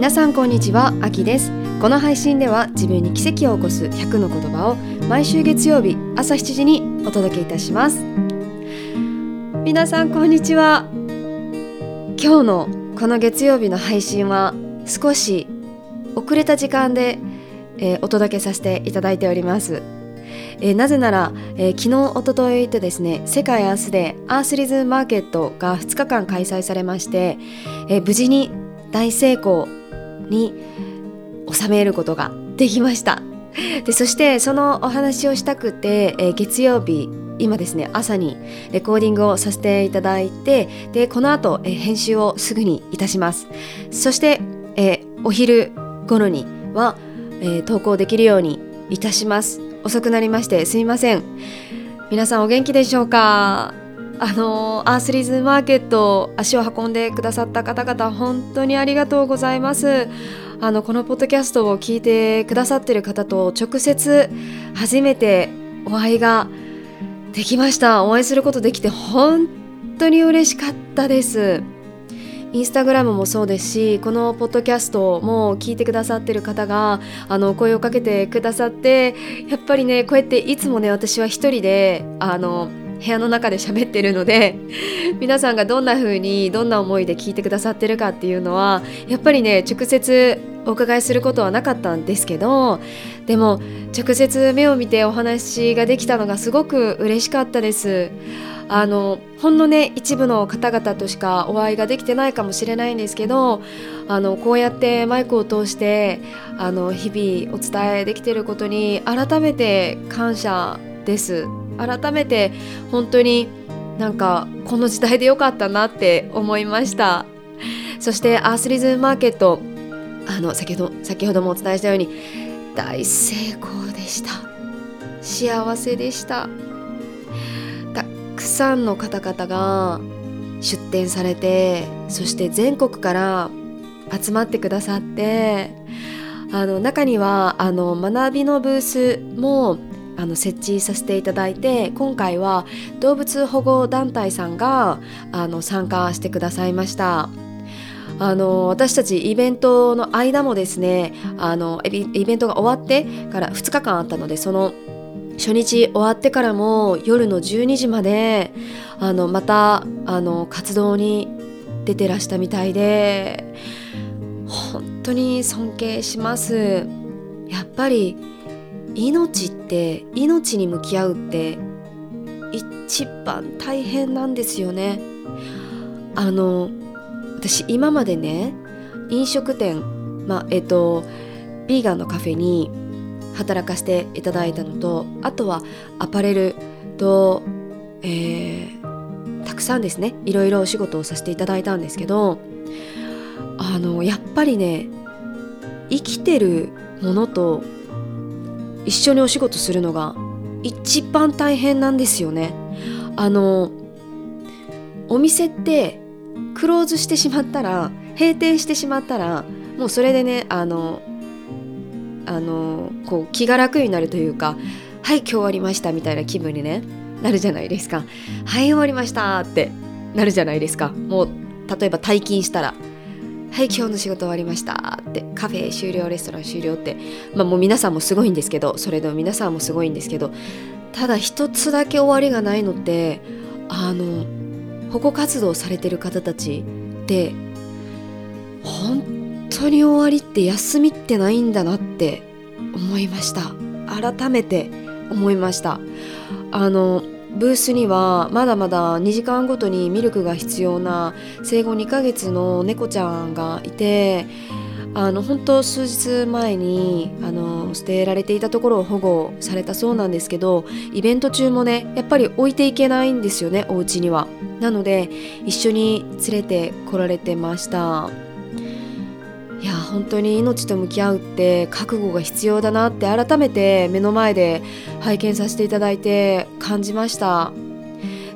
皆さんこんにちはあきです。この配信では自分に奇跡を起こす100の言葉を毎週月曜日朝7時にお届けいたします。皆さんこんにちは。今日のこの月曜日の配信は少し遅れた時間で、えー、お届けさせていただいております。えー、なぜなら、えー、昨日おとといとですね世界アースデーアースリズムマーケットが2日間開催されまして、えー、無事に大成功に収めることができました。でそしてそのお話をしたくて、えー、月曜日今ですね朝にレコーディングをさせていただいてでこの後、えー、編集をすぐにいたします。そして、えー、お昼頃には、え投稿できるようにいたします。遅くなりましてすみません。皆さんお元気でしょうか？あのアースリズマーケット足を運んでくださった方々本当にありがとうございます。あのこのポッドキャストを聞いてくださってる方と直接初めてお会いができました。お会いすることできて本当に嬉しかったです。インスタグラムもそうですしこのポッドキャストも聞いてくださってる方があの声をかけてくださってやっぱりねこうやっていつもね私は一人であの部屋の中で喋ってるので 皆さんがどんな風にどんな思いで聞いてくださってるかっていうのはやっぱりね直接お伺いすることはなかったんですけどでも直接目を見てお話ができたのがすごく嬉しかったです。あのほんのね一部の方々としかお会いができてないかもしれないんですけどあのこうやってマイクを通してあの日々お伝えできてることに改めて感謝です改めて本当になんかこの時代でよかったなって思いました。そしてアースリズムマーケットあの先ほど先ほどもお伝えしたように大成功でした。幸せでした。たくさんの方々が出展されてそして全国から集まってくださってあの中にはあの学びのブースもあの設置させていただいて今回は動物保護団体さんがあの参加してくださいました。あの私たちイベントの間もですねあのイベントが終わってから2日間あったのでその初日終わってからも夜の12時まであのまたあの活動に出てらしたみたいで本当に尊敬しますやっぱり命って命に向き合うって一番大変なんですよね。あの私今までね飲食店まあえっとビーガンのカフェに働かせていただいたのとあとはアパレルと、えー、たくさんですねいろいろお仕事をさせていただいたんですけどあのやっぱりね生きてるものと一緒にお仕事するのが一番大変なんですよね。あのお店ってクローズしてしまったら閉店してしまったらもうそれでねあのあのこう気が楽になるというか「はい今日終わりました」みたいな気分にねなるじゃないですか「はい終わりました」ってなるじゃないですか。もう例えば退勤したら。はい今日の仕事終わりました。ってカフェ終了レストラン終了って。まあもう皆さんもすごいんですけどそれでも皆さんもすごいんですけどただ一つだけ終わりがないのってあの保護活動されてる方たちって本当に終わりって休みってないんだなって思いました。改めて思いました。あのブースにはまだまだ2時間ごとにミルクが必要な生後2ヶ月の猫ちゃんがいてあの本当数日前にあの捨てられていたところを保護されたそうなんですけどイベント中もねやっぱり置いていけないんですよねお家には。なので一緒に連れてこられてました。いや本当に命と向き合うって覚悟が必要だなって改めて目の前で拝見させていただいて感じました。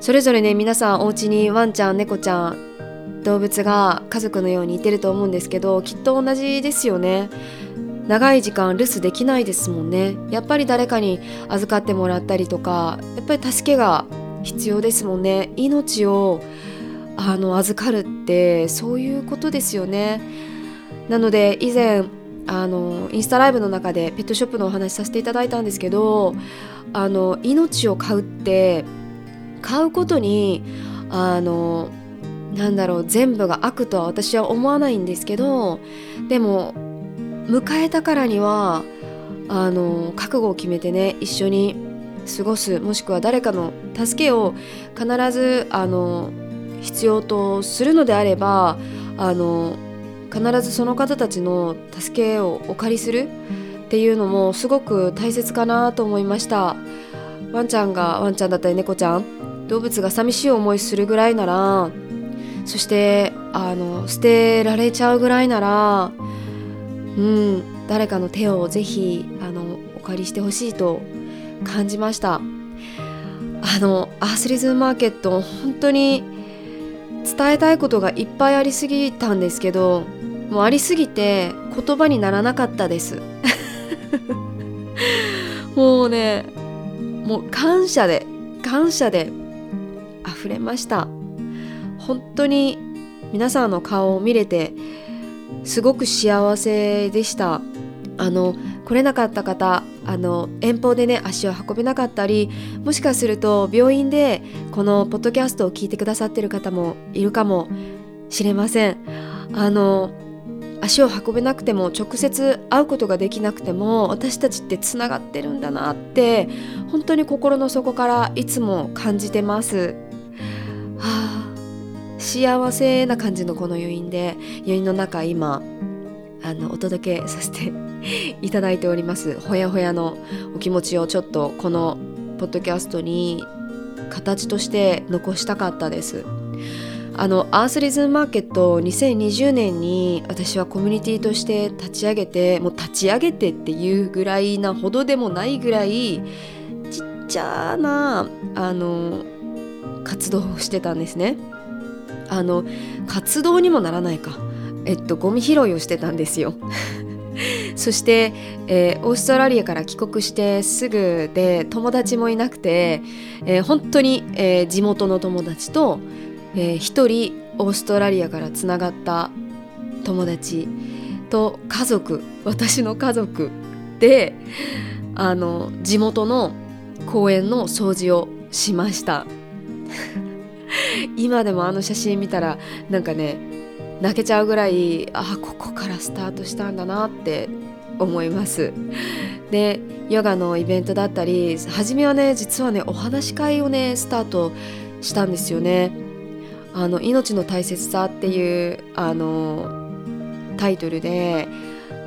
それぞれね皆さんお家にワンちゃん猫ちゃん動物が家族のようにいてると思うんですけどきっと同じですよね。長い時間留守できないですもんね。やっぱり誰かに預かってもらったりとかやっぱり助けが必要ですもんね。命をあの預かるってそういうことですよね。なので以前あのインスタライブの中でペットショップのお話しさせていただいたんですけどあの命を飼うって買うことにあのなんだろう全部が悪とは私は思わないんですけどでも迎えたからにはあの覚悟を決めてね一緒に過ごすもしくは誰かの助けを必ずあの必要とするのであればあの必ずその方たちの助けをお借りするっていうのもすごく大切かなと思いました。ワンちゃんがワンちゃんだったり猫ちゃん動物が寂しい思いするぐらいならそしてあの捨てられちゃうぐらいならうん誰かの手をぜひあのお借りしてほしいと感じました。あのアースリズムマーケット本当に伝えたいことがいっぱいありすぎたんですけどもうありすぎて言葉にならなかったです。もうねもう感謝で感謝で溢れました。本当に皆さんの顔を見れてすごく幸せでした。あの来れなかった方あの遠方でね足を運べなかったりもしかすると病院でこのポッドキャストを聞いてくださってる方もいるかもしれません。あの足を運べなくても直接会うことができなくても私たちってつながってるんだなって本当に心の底からいつも感じてます。はあ幸せな感じのこの余韻で余韻の中今あのお届けさせていただいておりますほやほやのお気持ちをちょっとこのポッドキャストに形として残したかったです。あのアースリズムマーケット2020年に私はコミュニティとして立ち上げてもう立ち上げてっていうぐらいなほどでもないぐらいちっちゃなあの活動をしてたんですね。あの活動にもならないか。えっとゴミ拾いをしてたんですよ。そして、えー、オーストラリアから帰国してすぐで友達もいなくて、えー、本当に、えー、地元の友達と、えー、一人オーストラリアからつながった友達と家族私の家族であの地元の公園の掃除をしました。今でもあの写真見たらなんかね泣けちゃうぐらいあここからスタートしたんだなって思います。でヨガのイベントだったり初めはね実はねお話し会をねスタートしたんですよね。あの命の大切さっていうあのタイトルで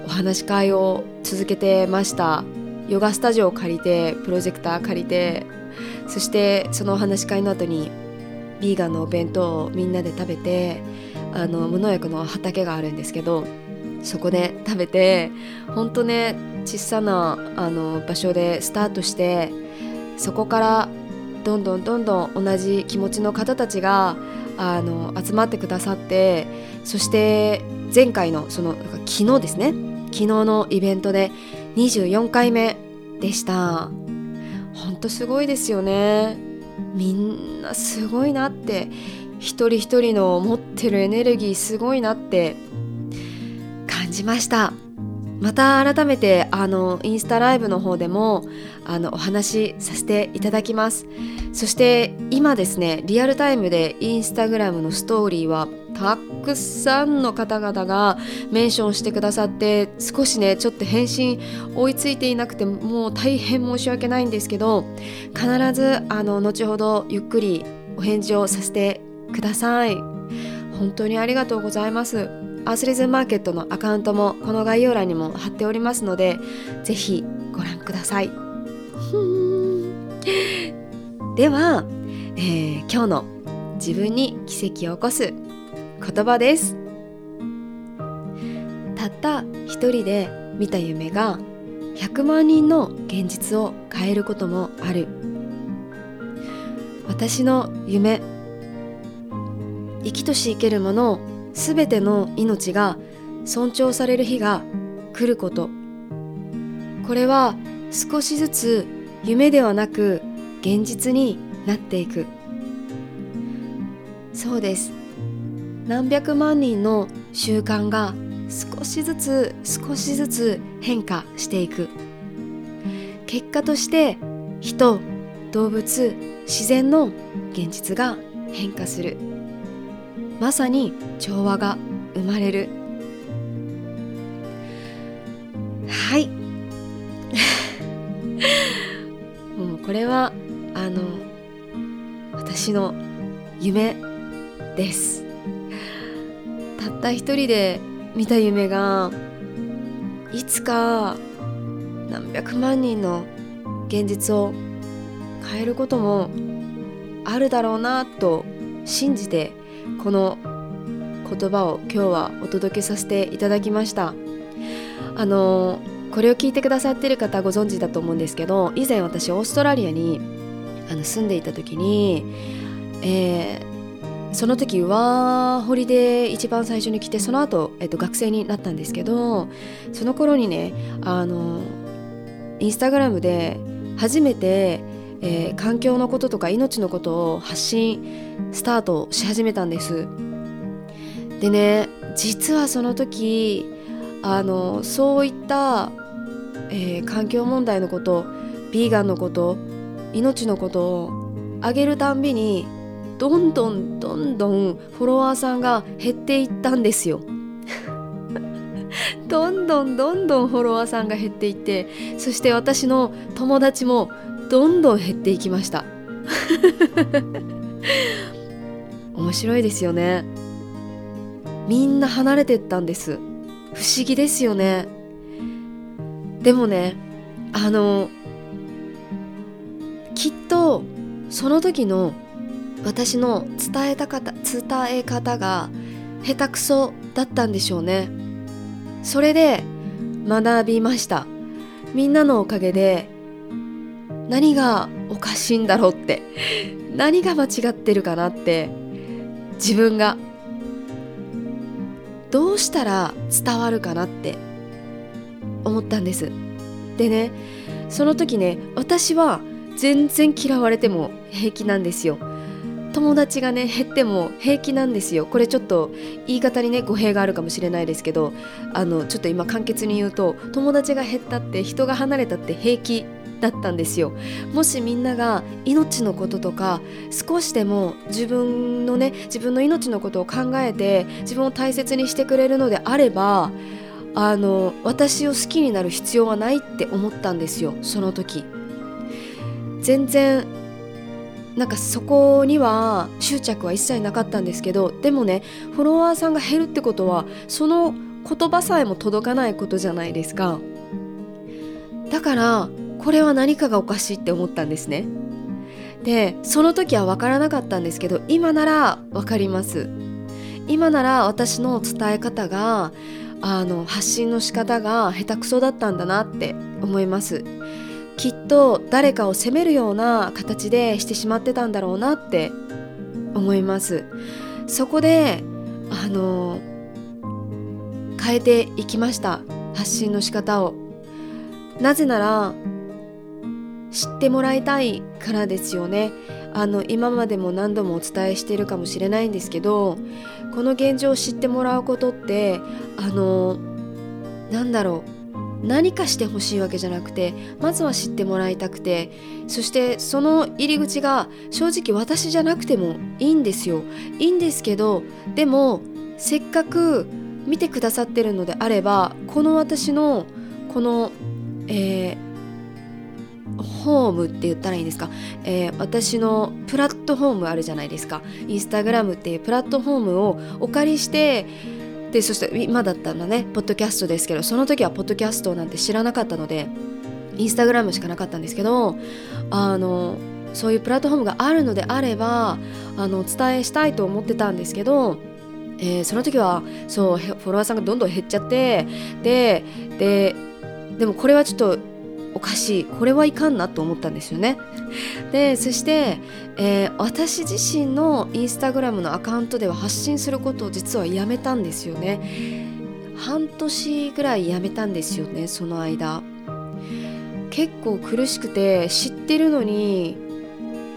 お話し会を続けてました。ヨガスタジオを借りてプロジェクター借りてそしてそのお話し会の後にビーガンのお弁当をみんなで食べてあの無農薬の畑があるんですけどそこで食べて本当ね小さなあの場所でスタートしてそこからどんどんどんどん同じ気持ちの方たちがあの集まってくださってそして前回のその昨日ですね。昨日のイベントで24回目でした。本当すごいですよね。みんなすごいなって一人一人の持ってるエネルギーすごいなって感じました。また改めてあのインスタライブの方でもあのお話しさせていただきます。そして今ですねリアルタイムでインスタグラムのストーリーはたくさんの方々がメンションしてくださって少しねちょっと返信追いついていなくてもう大変申し訳ないんですけど必ずあの後ほどゆっくりお返事をさせてください。本当にありがとうございます。アースリズムマーケットのアカウントもこの概要欄にも貼っておりますのでぜひご覧ください。では、えー、今日の自分に奇跡を起こす言葉です。たった一人で見た夢が100万人の現実を変えることもある。私の夢生きとし生けるものすべての命が尊重される日が来ること。これは少しずつ夢ではなく現実になっていく。そうです。何百万人の習慣が少しずつ少しずつ変化していく。結果として人動物自然の現実が変化する。まさに調和が生まれる。私の夢です。たった一人で見た夢がいつか何百万人の現実を変えることもあるだろうなと信じてこの言葉を今日はお届けさせていただきました。あのこれを聞いてくださってる方ご存知だと思うんですけど以前私オーストラリアにあの住んでいた時に、えー、その時ワーホリで一番最初に来てその後、えっと学生になったんですけどその頃にねあのインスタグラムで初めて、えー、環境のこととか命のことを発信スタートし始めたんです。でね実はその時あのそういった、えー、環境問題のことビーガンのこと命のことをあげるたんびにどんどんどんどんフォロワーさんが減っていったんですよ。どんどんどんどんフォロワーさんが減っていってそして私の友達もどんどん減っていきました。面白いですよね。みんな離れてったんです。不思議ですよね。でもねあのきっとその時の私の伝えた方伝え方が下手くそだったんでしょうね。それで学びました。みんなのおかげで何がおかしいんだろうって何が間違ってるかなって自分がどうしたら伝わるかなって思ったんです。でねその時ね私は全然嫌われても平気なんですよ。友達がね減っても平気なんですよ。これちょっと言い方にね語弊があるかもしれないですけどあのちょっと今簡潔に言うと友達が減ったって人が離れたって平気だったんですよ。もしみんなが命のこととか少しでも自分のね自分の命のことを考えて自分を大切にしてくれるのであればあの私を好きになる必要はないって思ったんですよその時。全然なんかそこには執着は一切なかったんですけどでもねフォロワーさんが減るってことはその言葉さえも届かないことじゃないですか。だからこれは何かがおかしいって思ったんですね。でその時は分からなかったんですけど今なら分かります。今なら私の伝え方があの発信の仕方が下手くそだったんだなって思います。きっと誰かを責めるような形でしてしまってたんだろうなって思います。そこであの変えていきました。発信の仕方を。なぜなら知ってもらいたいからですよね。あの今までも何度もお伝えしているかもしれないんですけどこの現状を知ってもらうことってあのなんだろう。何かしてほしいわけじゃなくてまずは知ってもらいたくてそしてその入り口が正直私じゃなくてもいいんですよ。いいんですけどでもせっかく見てくださってるのであればこの私のこの、えーホームって言ったらいいんですか、えー、私のプラットフォームあるじゃないですか。インスタグラムっていうプラットフォームをお借りしてでそして今だったらねポッドキャストですけどその時はポッドキャストなんて知らなかったのでインスタグラムしかなかったんですけどあのそういうプラットフォームがあるのであればあのお伝えしたいと思ってたんですけどえー、その時はそうフォロワーさんがどんどん減っちゃってでででもこれはちょっとおかしい。これはいかんなと思ったんですよね。でそして、えー、私自身のインスタグラムのアカウントでは発信することを実はやめたんですよね。半年ぐらいやめたんですよねその間。結構苦しくて知ってるのに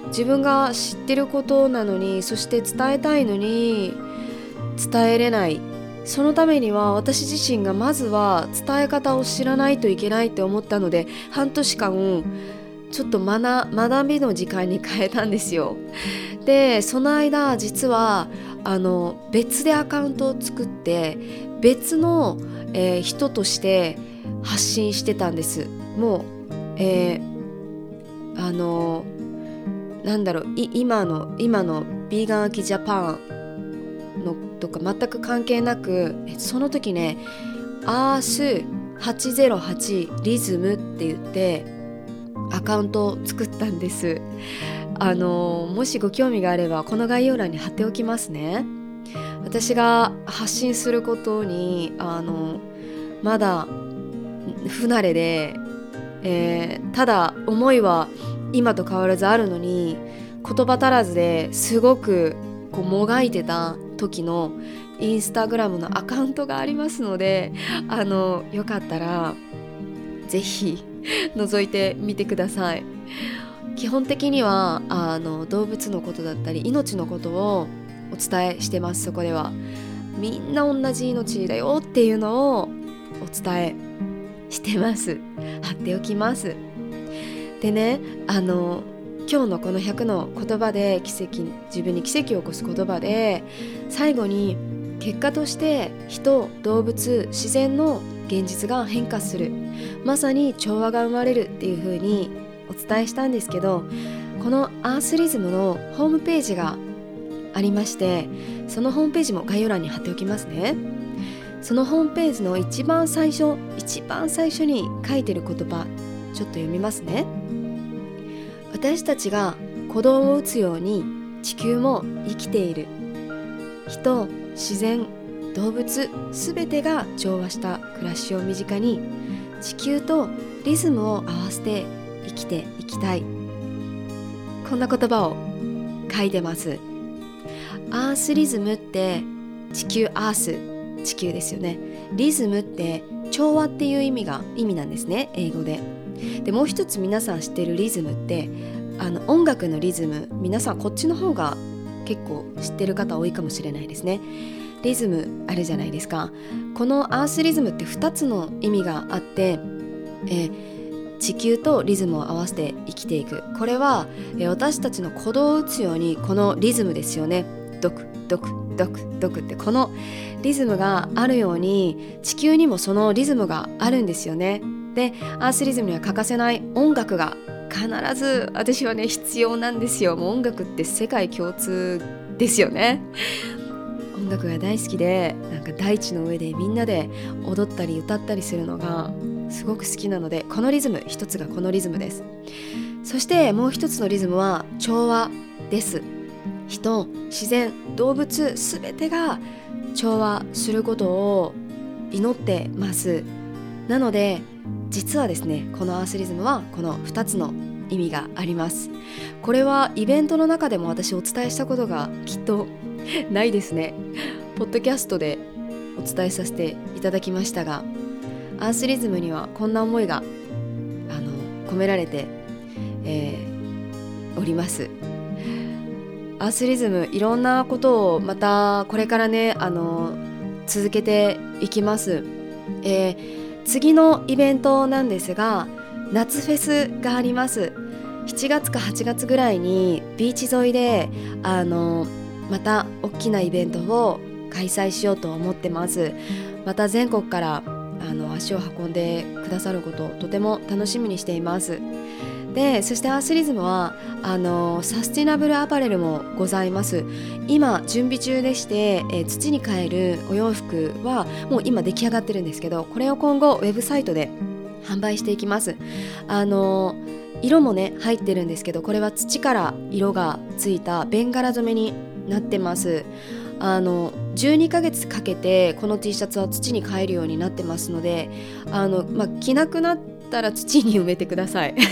自分が知ってることなのにそして伝えたいのに伝えれない。そのためには私自身がまずは伝え方を知らないといけないって思ったので半年間ちょっと学びの時間に変えたんですよ。でその間実はあの別でアカウントを作って別の、えー、人として発信してたんですもう、えー、あのなんだろう今の今のビーガンアキジャパンのとか全く関係なくその時ねアース808リズムって言ってアカウントを作ったんです。あのもしご興味があればこの概要欄に貼っておきますね。私が発信することにあのまだ不慣れで、えー、ただ思いは今と変わらずあるのに言葉足らずですごくこうもがいてた時のインスタグラムのアカウントがありますのであのよかったら是非覗いてみてください。基本的にはあの動物のことだったり命のことをお伝えしてますそこでは。みんな同じ命だよっていうのをお伝えしてます。貼っておきます。でねあの今日のこの100の言葉で奇跡自分に奇跡を起こす言葉で最後に結果として人動物自然の現実が変化する。まさに調和が生まれるっていう風にお伝えしたんですけどこのアースリズムのホームページがありましてそのホームページも概要欄に貼っておきますね。そのホームページの一番最初一番最初に書いてる言葉ちょっと読みますね。私たちが鼓動を打つように地球も生きている。人自然動物すべてが調和した暮らしを身近に地球とリズムを合わせて生きていきたい。こんな言葉を書いてます。アースリズムって地球アース地球ですよね。リズムって調和っていう意味が意味なんですね英語で。でもう一つ皆さん知ってるリズムってあの音楽のリズム皆さんこっちの方が結構知ってる方多いかもしれないですね。リズムあるじゃないですか。このアースリズムって2つの意味があって、え地球とリズムを合わせて生きていく。これは、え私たちの鼓動を打つようにこのリズムですよね。ドクドクドクドクってこのリズムがあるように地球にもそのリズムがあるんですよね。でアースリズムには欠かせない音楽が必ず私はね必要なんですよ。もう音楽って世界共通ですよね。音楽が大好きでなんか大地の上でみんなで踊ったり歌ったりするのがすごく好きなのでこのリズム一つがこのリズムです。そしてもう一つのリズムは調和です。人自然動物全てが調和することを祈ってます。なので実はですねこのアースリズムはこの2つの意味があります。これはイベントの中でも私お伝えしたことがきっとないですね。ポッドキャストでお伝えさせていただきましたがアースリズムにはこんな思いがあの込められて、えー、おります。アースリズムいろんなことをまたこれからねあの続けていきます、えー、次のイベントなんですが夏フェスがあります。7月か8月ぐらいにビーチ沿いであのまた大きなイベントを開催しようと思ってます。また全国からあの足を運んでくださることをとても楽しみにしています。でそしてアースリズムはあのサスティナブルアパレルもございます。今準備中でして、え土に変えるお洋服はもう今出来上がってるんですけどこれを今後ウェブサイトで販売していきます。あの色もね入ってるんですけどこれは土から色がついたベンガラ染めになってます。あの12ヶ月かけてこの T シャツは土に変えるようになってますのであの、まあ、着なくなったら土に埋めてください。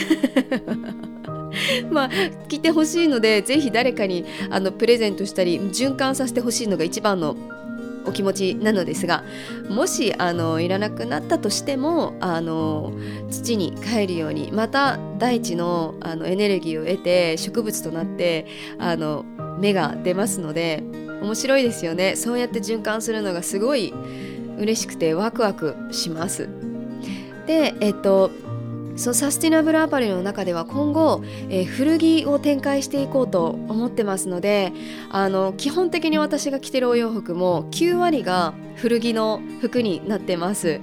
まあ着てほしいのでぜひ誰かにあのプレゼントしたり循環させてほしいのが一番のお気持ちなのですがもしあのいらなくなったとしてもあの土に帰るようにまた大地のあのエネルギーを得て植物となってあの芽が出ますので面白いですよね。そうやって循環するのがすごい嬉しくてワクワクします。でえっとそのサスティナブルアパレルの中では今後、えー、古着を展開していこうと思ってますのであの基本的に私が着てるお洋服も9割が古着の服になってます。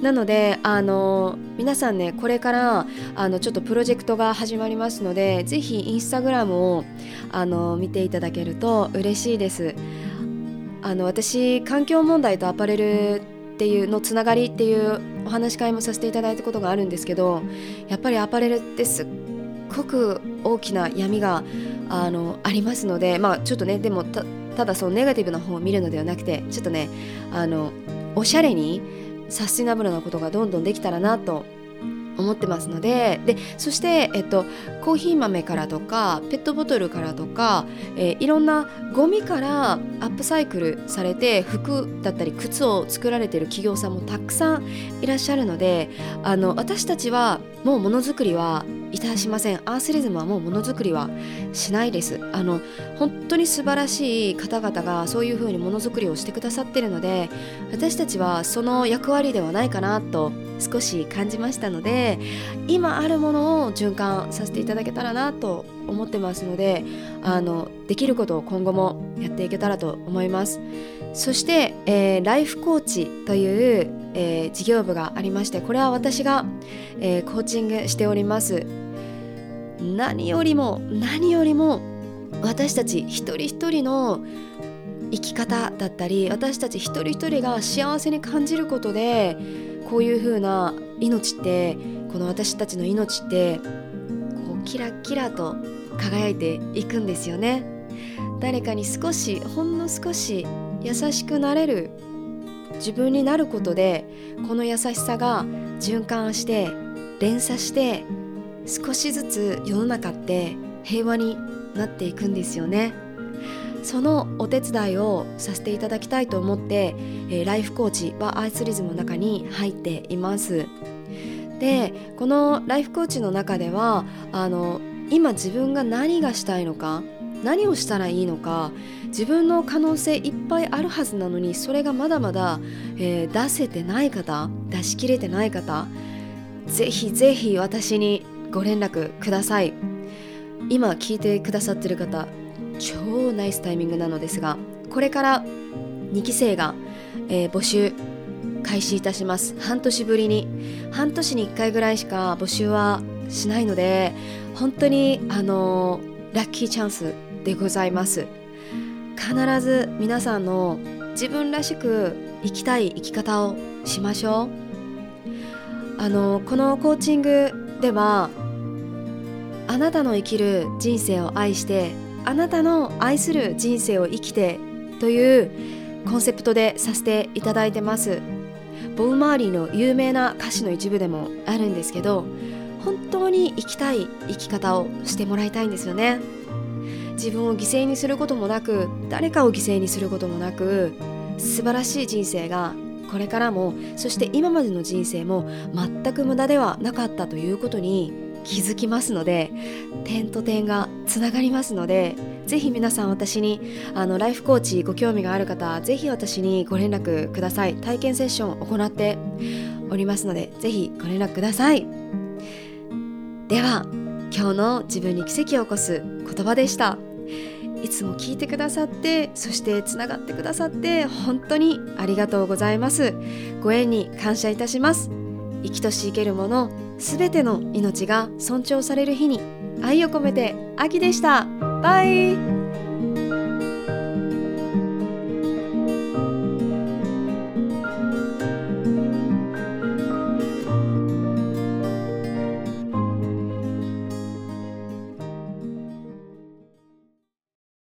なのであの皆さんねこれからあのちょっとプロジェクトが始まりますのでぜひインスタグラムをあの見ていただけると嬉しいです。あの私環境問題とアパレルっていうのつながりっていうお話し会もさせていただいたことがあるんですけどやっぱりアパレルってすっごく大きな闇があのありますのでまあちょっとねでもただそのネガティブな方を見るのではなくてちょっとねあのおしゃれにサスティナブルなことがどんどんできたらなと思ってますのででそして、えっと、コーヒー豆からとかペットボトルからとか、えー、いろんなゴミからアップサイクルされて服だったり靴を作られている企業さんもたくさんいらっしゃるのであの私たちはもうものづくりはいたしません。アースリズムはもうものづくりはしないです。あの本当に素晴らしい方々がそういうふうにものづくりをしてくださってるので私たちはその役割ではないかなと少し感じましたので今あるものを循環させていただけたらなと思ってますのであのできることを今後もやっていけたらと思います。そして、えー、ライフコーチという、えー、事業部がありましてこれは私が、えー、コーチングしております。何よりも何よりも私たち一人一人の生き方だったり私たち一人一人が幸せに感じることでこういう風な命ってこの私たちの命ってこうキラキラと輝いていくんですよね。誰かに少しほんの少し優しくなれる自分になることでこの優しさが循環して連鎖して少しずつ世の中って平和になっていくんですよね。そのお手伝いをさせていただきたいと思って、え、ライフコーチはアイスリズムの中に入っていますでこのライフコーチの中ではあの今自分が何がしたいのか何をしたらいいのか自分の可能性いっぱいあるはずなのにそれがまだまだ、えー、出せてない方出し切れてない方ぜひぜひ私にご連絡ください。今聞いてくださってる方超ナイスタイミングなのですがこれから2期生が、えー、募集開始いたします。半年ぶりに半年に1回ぐらいしか募集はしないので本当にあのー、ラッキーチャンスでございます。必ず皆さんの自分らしく生きたい生き方をしましょう。あのこのコーチングではあなたの生きる人生を愛してあなたの愛する人生を生きてというコンセプトでさせていただいてます。ボウ・マーリーの有名な歌詞の一部でもあるんですけど本当に生きたい生き方をしてもらいたいんですよね。自分を犠牲にすることもなく誰かを犠牲にすることもなく素晴らしい人生がこれからもそして今までの人生も全く無駄ではなかったということに気づきますので点と点がつながりますのでぜひ皆さん私にあのライフコーチご興味がある方ぜひ私にご連絡ください。体験セッションを行っておりますのでぜひご連絡ください。では今日の自分に奇跡を起こす言葉でした。いつも聞いてくださってそしてつながってくださって本当にありがとうございます。ご縁に感謝いたします。生きとし生けるもの全ての命が尊重される日に愛を込めて秋でした。バイ。